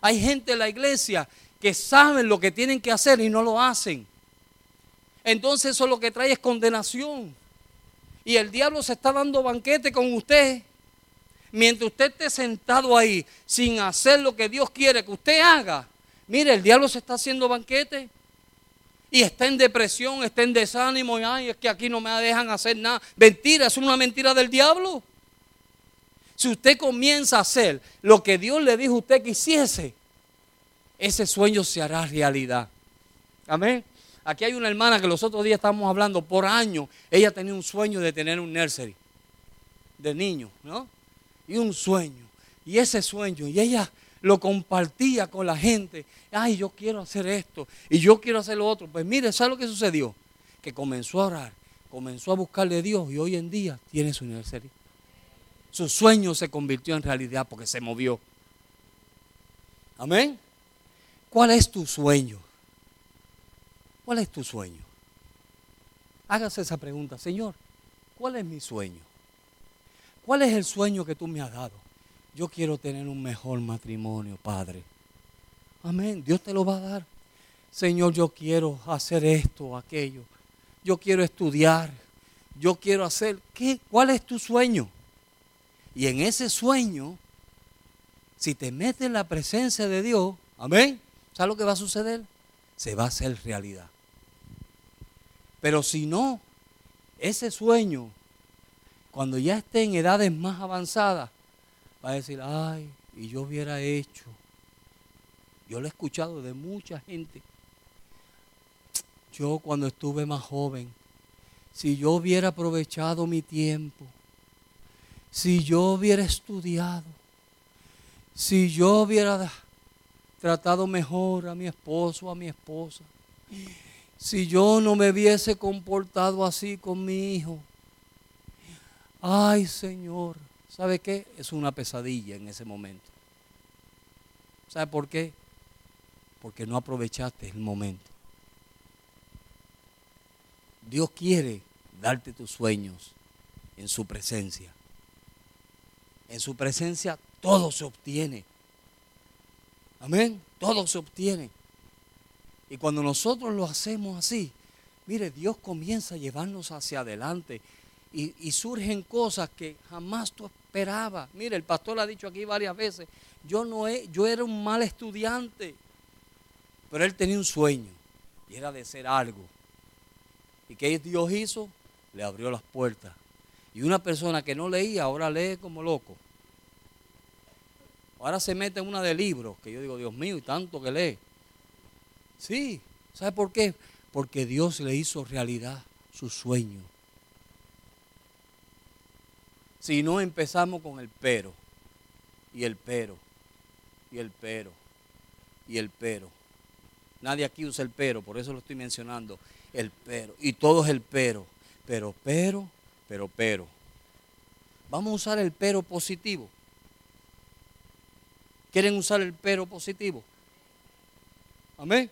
Hay gente en la iglesia que saben lo que tienen que hacer y no lo hacen. Entonces eso lo que trae es condenación. Y el diablo se está dando banquete con usted. Mientras usted esté sentado ahí sin hacer lo que Dios quiere que usted haga, mire, el diablo se está haciendo banquete. Y está en depresión, está en desánimo. Y ay, es que aquí no me dejan hacer nada. Mentira, es una mentira del diablo. Si usted comienza a hacer lo que Dios le dijo a usted que hiciese, ese sueño se hará realidad. Amén. Aquí hay una hermana que los otros días estábamos hablando, por años, ella tenía un sueño de tener un nursery de niño, ¿no? Y un sueño. Y ese sueño, y ella lo compartía con la gente. Ay, yo quiero hacer esto y yo quiero hacer lo otro. Pues mire, ¿sabe lo que sucedió? Que comenzó a orar, comenzó a buscarle a Dios y hoy en día tiene su nursery. Su sueño se convirtió en realidad porque se movió. Amén. ¿Cuál es tu sueño? ¿Cuál es tu sueño? Hágase esa pregunta, Señor, ¿cuál es mi sueño? ¿Cuál es el sueño que tú me has dado? Yo quiero tener un mejor matrimonio, Padre. Amén. Dios te lo va a dar. Señor, yo quiero hacer esto, aquello. Yo quiero estudiar. Yo quiero hacer. ¿Qué? ¿Cuál es tu sueño? Y en ese sueño, si te metes en la presencia de Dios, amén, ¿sabes lo que va a suceder? Se va a hacer realidad. Pero si no, ese sueño, cuando ya esté en edades más avanzadas, va a decir, ay, y yo hubiera hecho. Yo lo he escuchado de mucha gente. Yo cuando estuve más joven, si yo hubiera aprovechado mi tiempo, si yo hubiera estudiado, si yo hubiera tratado mejor a mi esposo, a mi esposa, si yo no me hubiese comportado así con mi hijo, ay Señor, ¿sabe qué? Es una pesadilla en ese momento. ¿Sabe por qué? Porque no aprovechaste el momento. Dios quiere darte tus sueños en su presencia. En su presencia todo se obtiene. Amén. Todo se obtiene. Y cuando nosotros lo hacemos así, mire, Dios comienza a llevarnos hacia adelante. Y, surgen cosas que jamás tú esperabas. Mire, el pastor ha dicho aquí varias veces, yo, no yo era un mal estudiante, pero él tenía un sueño y era de ser algo. ¿Y qué Dios hizo? Le abrió las puertas y una persona que no leía ahora lee como loco. Ahora se mete en una de libros, que yo digo, Dios mío, y tanto que lee. Sí, ¿sabe por qué? Porque Dios le hizo realidad su sueño. Si no empezamos con el pero, y el pero, y el pero, y el pero. Nadie aquí usa el pero, por eso lo estoy mencionando. El pero, y todo es el pero. Pero, pero, pero, pero. Vamos a usar el pero positivo. ¿Quieren usar el pero positivo? Amén.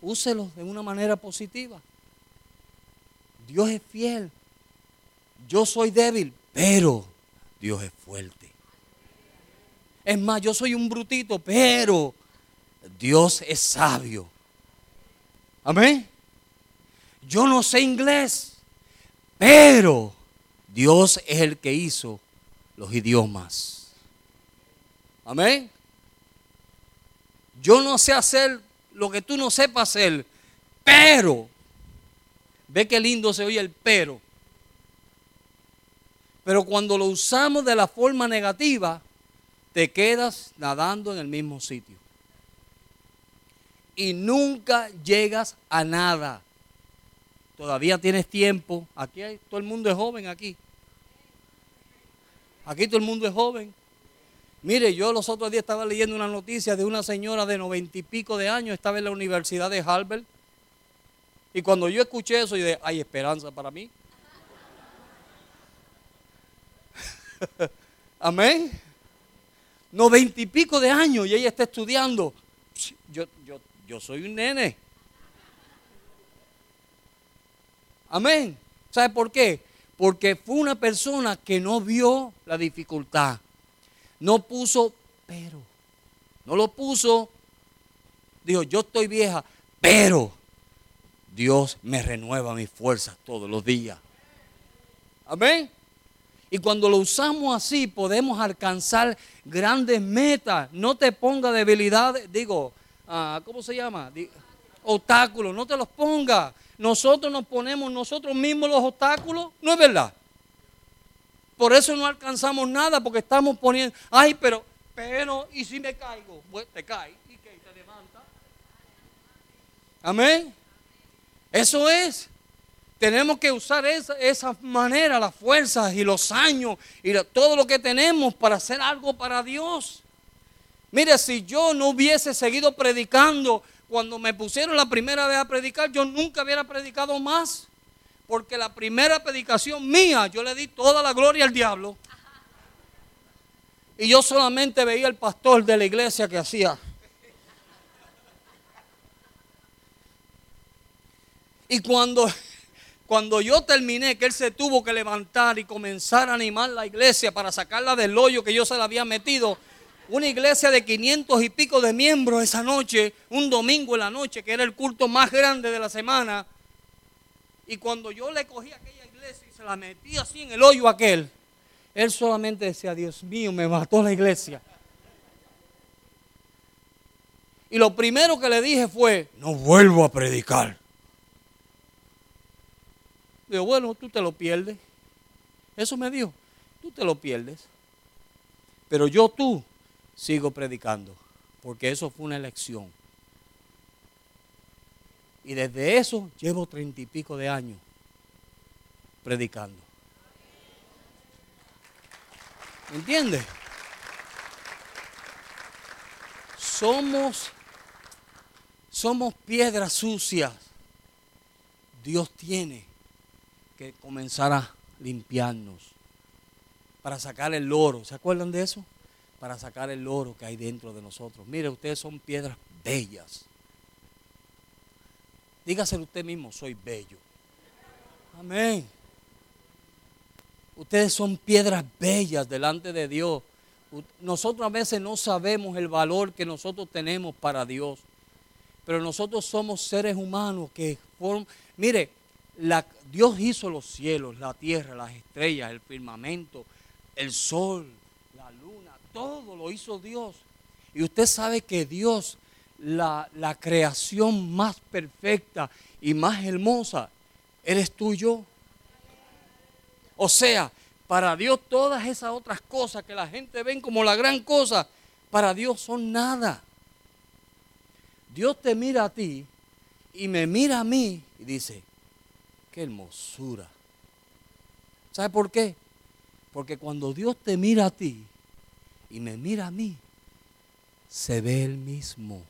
Úselo de una manera positiva. Dios es fiel. Yo soy débil, pero Dios es fuerte. Es más, yo soy un brutito, pero Dios es sabio. Amén. Yo no sé inglés, pero Dios es el que hizo los idiomas. Amén. Yo no sé hacer lo que tú no sepas hacer, pero, ve qué lindo se oye el pero. Pero cuando lo usamos de la forma negativa, te quedas nadando en el mismo sitio. Y nunca llegas a nada. Todavía tienes tiempo. Aquí hay, todo el mundo es joven aquí. Aquí todo el mundo es joven. Mire, yo los otros días estaba leyendo una noticia de una señora de noventa y pico de años, estaba en la Universidad de Harvard. Y cuando yo escuché eso, yo dije, hay esperanza para mí. <laughs> Amén. Noventa y pico de años y ella está estudiando. Yo, yo, yo soy un nene. Amén. ¿Sabe por qué? Porque fue una persona que no vio la dificultad. No puso pero. No lo puso. Dijo, yo estoy vieja, pero Dios me renueva mis fuerzas todos los días. Amén. Y cuando lo usamos así, podemos alcanzar grandes metas. No te ponga debilidad, digo, ah, ¿cómo se llama? Obstáculos, no te los ponga nosotros nos ponemos nosotros mismos los obstáculos, ¿no es verdad? Por eso no alcanzamos nada, porque estamos poniendo, ay, pero, pero, ¿y si me caigo? Pues te caes y que te levanta. Amén. Eso es. Tenemos que usar esa, esa manera, las fuerzas y los años y todo lo que tenemos para hacer algo para Dios. Mire, si yo no hubiese seguido predicando cuando me pusieron la primera vez a predicar, yo nunca hubiera predicado más. Porque la primera predicación mía, yo le di toda la gloria al diablo. Y yo solamente veía al pastor de la iglesia que hacía. Y cuando, cuando yo terminé, que él se tuvo que levantar y comenzar a animar la iglesia para sacarla del hoyo que yo se la había metido, una iglesia de 500 y pico de miembros esa noche, un domingo en la noche, que era el culto más grande de la semana. Y cuando yo le cogí aquella iglesia y se la metí así en el hoyo aquel, él solamente decía, Dios mío, me mató la iglesia. Y lo primero que le dije fue, no vuelvo a predicar. Digo, bueno, tú te lo pierdes. Eso me dijo, tú te lo pierdes. Pero yo tú sigo predicando, porque eso fue una elección. Y desde eso llevo treinta y pico de años predicando. ¿Me entiendes? Somos, somos piedras sucias. Dios tiene que comenzar a limpiarnos para sacar el oro. ¿Se acuerdan de eso? Para sacar el oro que hay dentro de nosotros. Mire, ustedes son piedras bellas. Dígaselo usted mismo, soy bello. Amén. Ustedes son piedras bellas delante de Dios. Nosotros a veces no sabemos el valor que nosotros tenemos para Dios. Pero nosotros somos seres humanos que forman... Mire, Dios hizo los cielos, la tierra, las estrellas, el firmamento, el sol, todo lo hizo Dios. Y usted sabe que Dios, la, creación más perfecta y más hermosa, eres tú y yo. O sea, para Dios todas esas otras cosas que la gente ven como la gran cosa, para Dios son nada. Dios te mira a ti y me mira a mí y dice, qué hermosura. ¿Sabe por qué? Porque cuando Dios te mira a ti, y me mira a mí, se ve el mismo.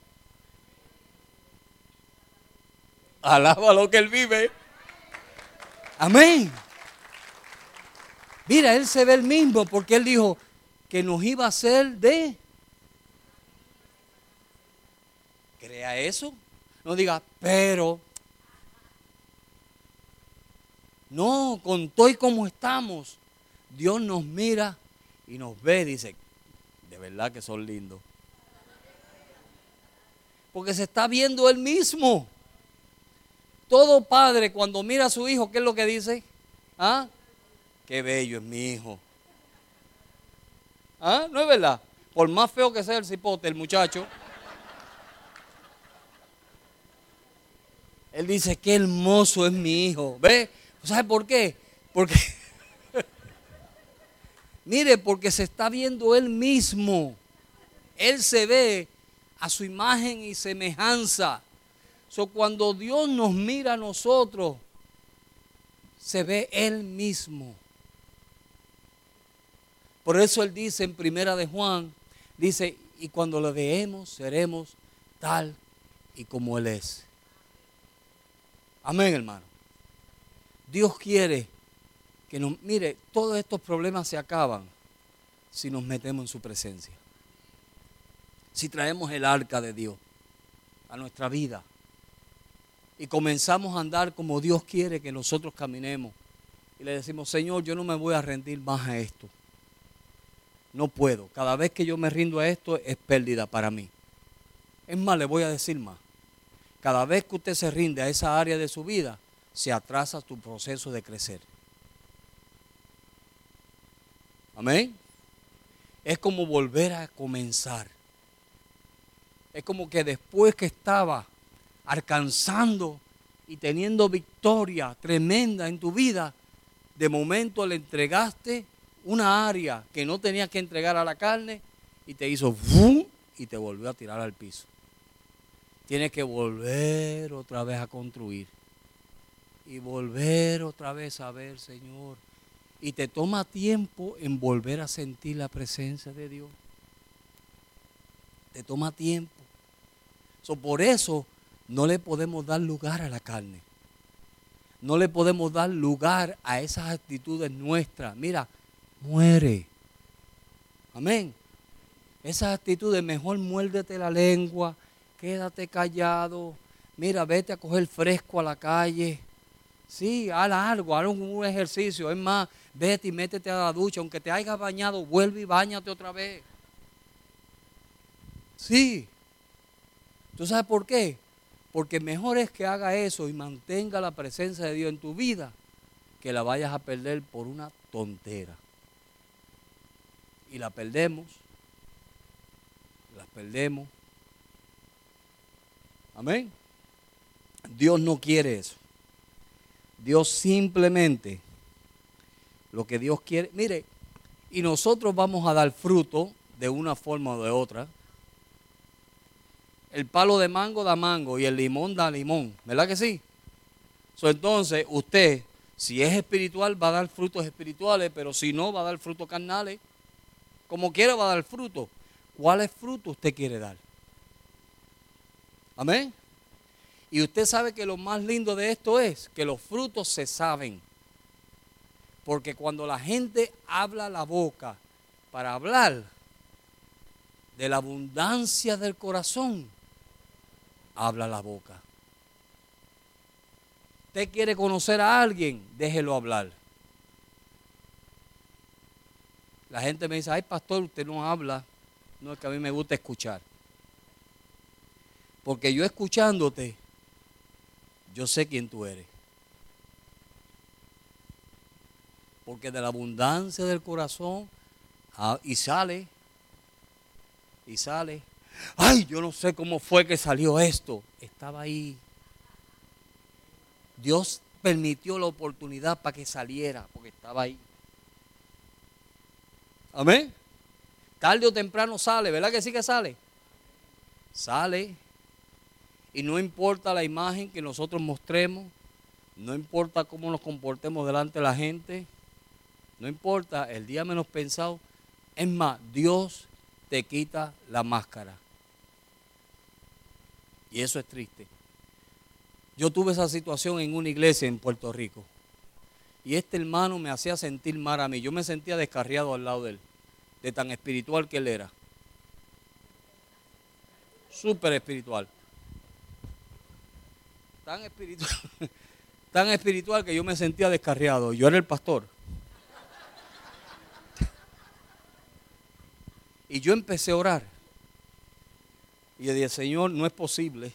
Alaba lo que él vive. Amén. Mira, él se ve el mismo porque él dijo que nos iba a hacer de. Crea eso. No diga, pero. No, con todo y como estamos, Dios nos mira y nos ve, dice, de verdad que son lindos. Porque se está viendo él mismo. Todo padre cuando mira a su hijo, ¿qué es lo que dice? ¿Ah? Qué bello es mi hijo. ¿Ah? ¿No es verdad? Por más feo que sea el cipote, el muchacho. Él dice, qué hermoso es mi hijo. ¿Ve? ¿Sabe por qué? Porque Mire, porque se está viendo él mismo. Él se ve a su imagen y semejanza. So, cuando Dios nos mira a nosotros, se ve él mismo. Por eso él dice en primera de Juan, dice, y cuando lo veamos seremos tal y como él es. Amén, hermano. Dios quiere que nos, mire, todos estos problemas se acaban si nos metemos en su presencia. Si traemos el arca de Dios a nuestra vida y comenzamos a andar como Dios quiere que nosotros caminemos y le decimos, Señor, yo no me voy a rendir más a esto. No puedo. Cada vez que yo me rindo a esto es pérdida para mí. Es más, le voy a decir más. Cada vez que usted se rinde a esa área de su vida, se atrasa tu proceso de crecer. Amén. Es como volver a comenzar. Es como que después que estaba alcanzando y teniendo victoria tremenda en tu vida, de momento le entregaste una área que no tenías que entregar a la carne y te hizo ¡vum! y te volvió a tirar al piso. Tienes que volver otra vez a construir y volver otra vez a ver, Señor. Y te toma tiempo en volver a sentir la presencia de Dios. Te toma tiempo. por eso no le podemos dar lugar a la carne. No le podemos dar lugar a esas actitudes nuestras. Mira, muere. Amén. Esas actitudes, mejor muérdete la lengua, quédate callado. Mira, vete a coger fresco a la calle. Sí, haz algo, haz un ejercicio. Es más, vete y métete a la ducha. Aunque te hayas bañado, vuelve y bañate otra vez. Sí. ¿Tú sabes por qué? Porque mejor es que haga eso y mantenga la presencia de Dios en tu vida que la vayas a perder por una tontera. Y la perdemos. La perdemos. Amén. Dios no quiere eso. Dios simplemente lo que Dios quiere. Mire, y nosotros vamos a dar fruto de una forma o de otra. El palo de mango da mango y el limón da limón, ¿verdad que sí? entonces, usted, si es espiritual, va a dar frutos espirituales, pero si no, va a dar frutos carnales. Como quiera, va a dar fruto. ¿Cuáles frutos usted quiere dar? Amén. Y usted sabe que lo más lindo de esto es que los frutos se saben. Porque cuando la gente habla la boca para hablar de la abundancia del corazón, habla la boca. Usted quiere conocer a alguien, déjelo hablar. La gente me dice, ay pastor, usted no habla. No es que a mí me gusta escuchar. Porque yo escuchándote, yo sé quién tú eres. Porque de la abundancia del corazón, ah, y sale, y sale, ay, yo no sé cómo fue que salió esto. Estaba ahí. Dios permitió la oportunidad para que saliera, porque estaba ahí. Amén. Tarde o temprano sale, ¿verdad que sí que sale? Sale. Y no importa la imagen que nosotros mostremos, no importa cómo nos comportemos delante de la gente, no importa el día menos pensado. Es más, Dios te quita la máscara. Y eso es triste. Yo tuve esa situación en una iglesia en Puerto Rico. Y este hermano me hacía sentir mal a mí. Yo me sentía descarriado al lado de él, de tan espiritual que él era. Súper espiritual tan espiritual, <laughs> tan espiritual que yo me sentía descarriado. Yo era el pastor. Y yo empecé a orar. Y le dije, Señor, no es posible.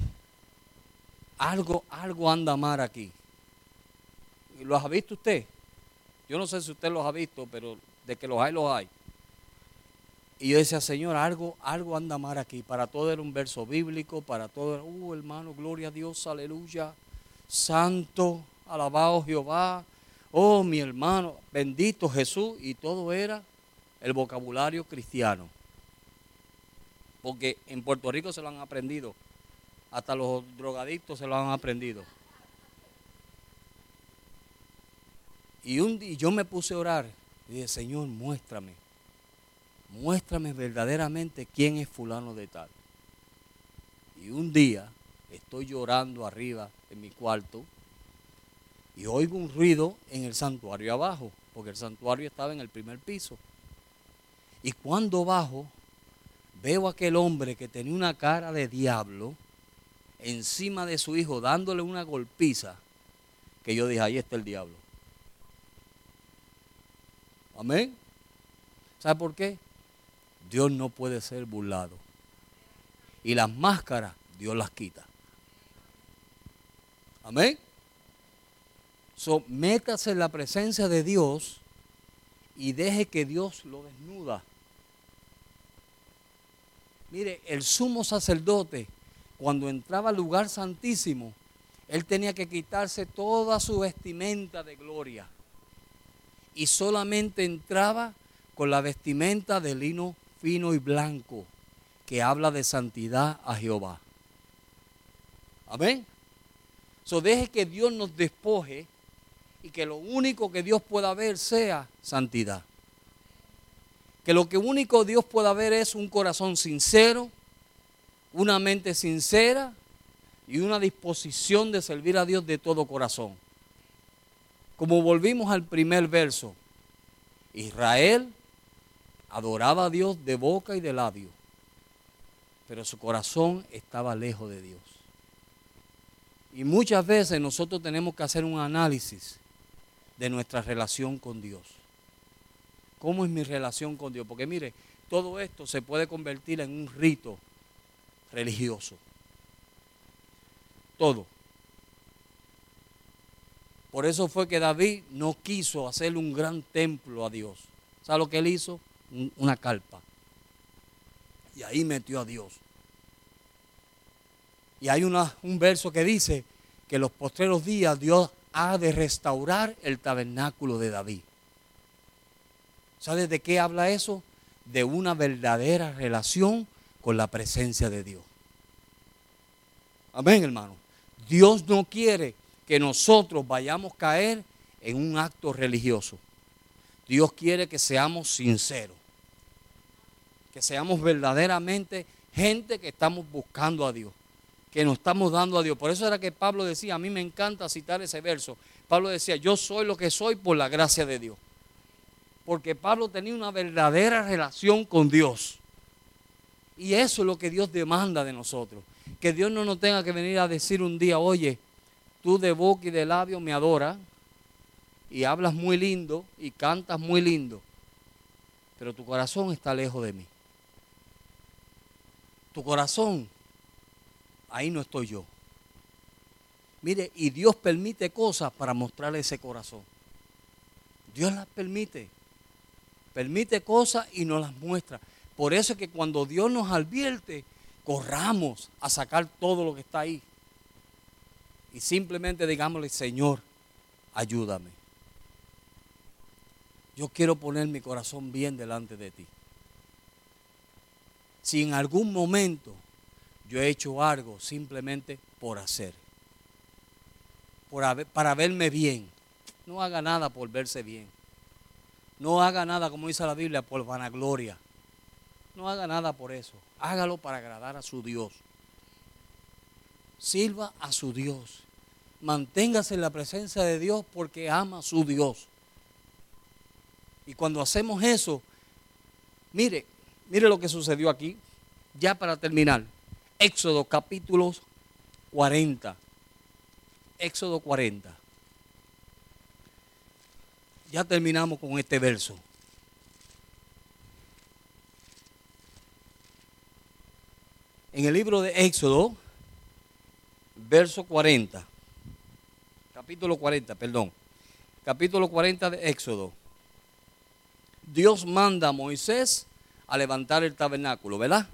Algo, algo anda mal aquí. ¿Lo ha visto usted? Yo no sé si usted los ha visto, pero de que los hay, los hay. Y yo decía, Señor, algo, algo anda mal aquí. Para todo era un verso bíblico, para todo era, uh, hermano, gloria a Dios, aleluya. Santo, alabado Jehová. Oh, mi hermano, bendito Jesús. Y todo era el vocabulario cristiano. Porque en Puerto Rico se lo han aprendido. Hasta los drogadictos se lo han aprendido. Y un día yo me puse a orar y dije, Señor, muéstrame muéstrame verdaderamente quién es fulano de tal. Y un día estoy llorando arriba en mi cuarto y oigo un ruido en el santuario abajo, porque el santuario estaba en el primer piso. Y cuando bajo, veo a aquel hombre que tenía una cara de diablo encima de su hijo dándole una golpiza, que yo dije, ahí está el diablo. Amén. ¿Sabe por qué? Dios no puede ser burlado. Y las máscaras, Dios las quita. Amén. So, métase en la presencia de Dios y deje que Dios lo desnuda. Mire, el sumo sacerdote, cuando entraba al lugar santísimo, él tenía que quitarse toda su vestimenta de gloria. Y solamente entraba con la vestimenta de lino fino y blanco, que habla de santidad a Jehová. Amén. So deje que Dios nos despoje y que lo único que Dios pueda ver sea santidad. Que lo que único Dios pueda ver es un corazón sincero, una mente sincera y una disposición de servir a Dios de todo corazón. Como volvimos al primer verso, Israel adoraba a Dios de boca y de labio, pero su corazón estaba lejos de Dios. Y muchas veces nosotros tenemos que hacer un análisis de nuestra relación con Dios. ¿Cómo es mi relación con Dios? Porque mire, todo esto se puede convertir en un rito religioso. Todo. Por eso fue que David no quiso hacerle un gran templo a Dios. ¿Sabe lo que él hizo? Una carpa. Y ahí metió a Dios. Y hay un verso que dice que los postreros días Dios ha de restaurar el tabernáculo de David. ¿Sabe de qué habla eso? De una verdadera relación con la presencia de Dios. Amén, hermano. Dios no quiere que nosotros vayamos a caer en un acto religioso. Dios quiere que seamos sinceros, que seamos verdaderamente gente que estamos buscando a Dios, que nos estamos dando a Dios. Por eso era que Pablo decía, a mí me encanta citar ese verso. Pablo decía, yo soy lo que soy por la gracia de Dios. Porque Pablo tenía una verdadera relación con Dios. Y eso es lo que Dios demanda de nosotros. Que Dios no nos tenga que venir a decir un día, oye, tú de boca y de labio me adoras y hablas muy lindo y cantas muy lindo, pero tu corazón está lejos de mí. Tu corazón, ahí no estoy yo. Mire, y Dios permite cosas para mostrarle ese corazón. Dios las permite. Permite cosas y nos las muestra. Por eso es que cuando Dios nos advierte, corramos a sacar todo lo que está ahí y simplemente digámosle, Señor, ayúdame. Yo quiero poner mi corazón bien delante de ti. Si en algún momento yo he hecho algo simplemente por hacer, para verme bien, no haga nada por verse bien. No haga nada, como dice la Biblia, por vanagloria. No haga nada por eso. Hágalo para agradar a su Dios sirva a su Dios. Manténgase en la presencia de Dios porque ama a su Dios. Y cuando hacemos eso, mire, mire lo que sucedió aquí, ya para terminar. Éxodo capítulo 40. Éxodo 40. Ya terminamos con este verso. En el libro de Éxodo, verso 40. Capítulo 40, perdón. Capítulo 40 de Éxodo. Dios manda a Moisés a levantar el tabernáculo, ¿verdad?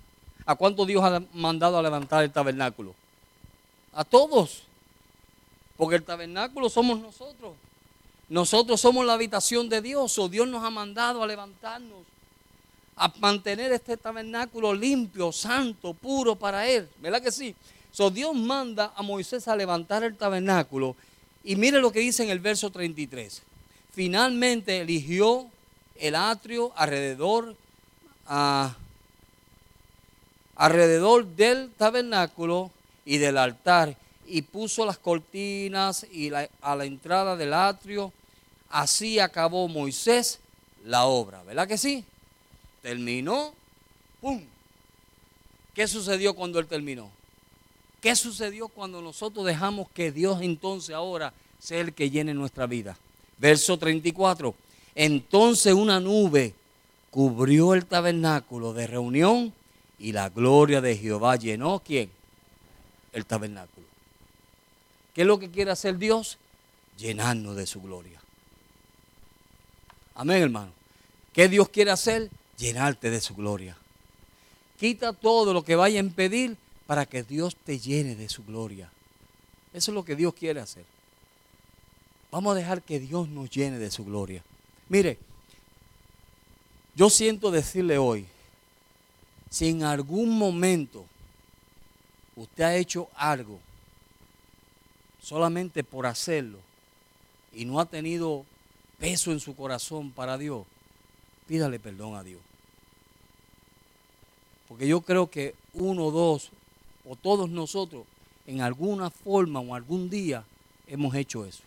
¿A cuánto Dios ha mandado a levantar el tabernáculo? A todos. Porque el tabernáculo somos nosotros. Nosotros somos la habitación de Dios. O Dios nos ha mandado a levantarnos. A mantener este tabernáculo limpio, santo, puro para Él. ¿Verdad que sí? So, Dios manda a Moisés a levantar el tabernáculo. Y mire lo que dice en el verso 33. Finalmente eligió el atrio alrededor, alrededor del tabernáculo y del altar y puso las cortinas y a la entrada del atrio. Así acabó Moisés la obra, ¿verdad que sí? Terminó, ¡pum! ¿Qué sucedió cuando él terminó? ¿Qué sucedió cuando nosotros dejamos que Dios entonces ahora sea el que llene nuestra vida? Verso 34. Entonces una nube cubrió el tabernáculo de reunión y la gloria de Jehová llenó quién? El tabernáculo. ¿Qué es lo que quiere hacer Dios? Llenarnos de su gloria. Amén, hermano. ¿Qué Dios quiere hacer? Llenarte de su gloria. Quita todo lo que vaya a impedir para que Dios te llene de su gloria. Eso es lo que Dios quiere hacer. Vamos a dejar que Dios nos llene de su gloria. Mire, Yo siento decirle hoy, si en algún momento usted ha hecho algo solamente por hacerlo y no ha tenido peso en su corazón para Dios, pídale perdón a Dios. Porque yo creo que uno, dos o todos nosotros en alguna forma o algún día hemos hecho eso.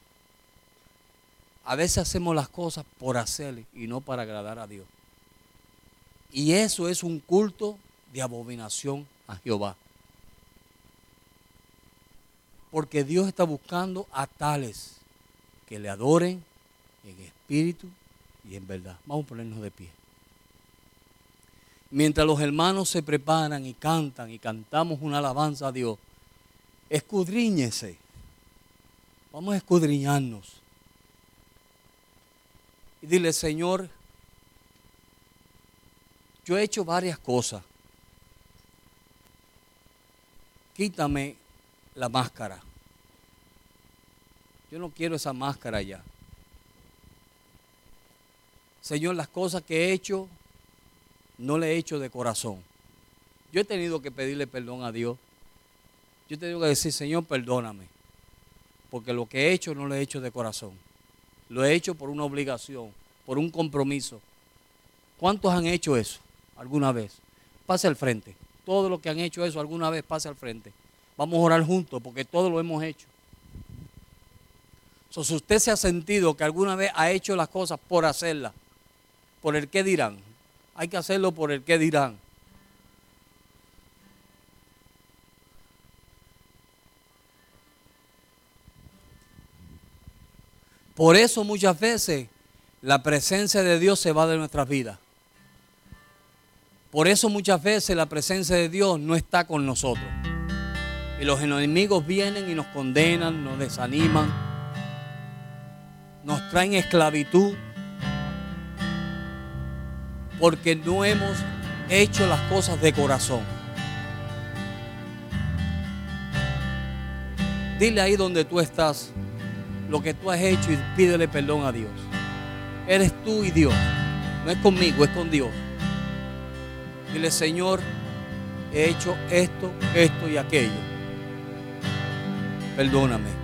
A veces hacemos las cosas por hacerle y no para agradar a Dios. Y eso es un culto de abominación a Jehová. Porque Dios está buscando a tales que le adoren en espíritu y en verdad. Vamos a ponernos de pie. Mientras los hermanos se preparan y cantan y cantamos una alabanza a Dios, escudriñese. Vamos a escudriñarnos. Y dile, Señor, yo he hecho varias cosas. Quítame la máscara. Yo no quiero esa máscara ya. Señor, las cosas que he hecho, no le he hecho de corazón. Yo he tenido que pedirle perdón a Dios. Yo he tenido que decir, Señor, perdóname. Porque lo que he hecho no lo he hecho de corazón. Lo he hecho por una obligación, por un compromiso. ¿Cuántos han hecho eso alguna vez? Pase al frente. Todos los que han hecho eso alguna vez, pase al frente. Vamos a orar juntos porque todos lo hemos hecho. si usted se ha sentido que alguna vez ha hecho las cosas por hacerlas, por el qué dirán, hay que hacerlo por el qué dirán. Por eso muchas veces la presencia de Dios se va de nuestras vidas. Por eso muchas veces la presencia de Dios no está con nosotros. Y los enemigos vienen y nos condenan, nos desaniman, nos traen esclavitud, porque no hemos hecho las cosas de corazón. Dile ahí donde tú estás lo que tú has hecho y pídele perdón a Dios. Eres tú y Dios. No es conmigo, es con Dios. Dile, Señor, he hecho esto, esto y aquello perdóname.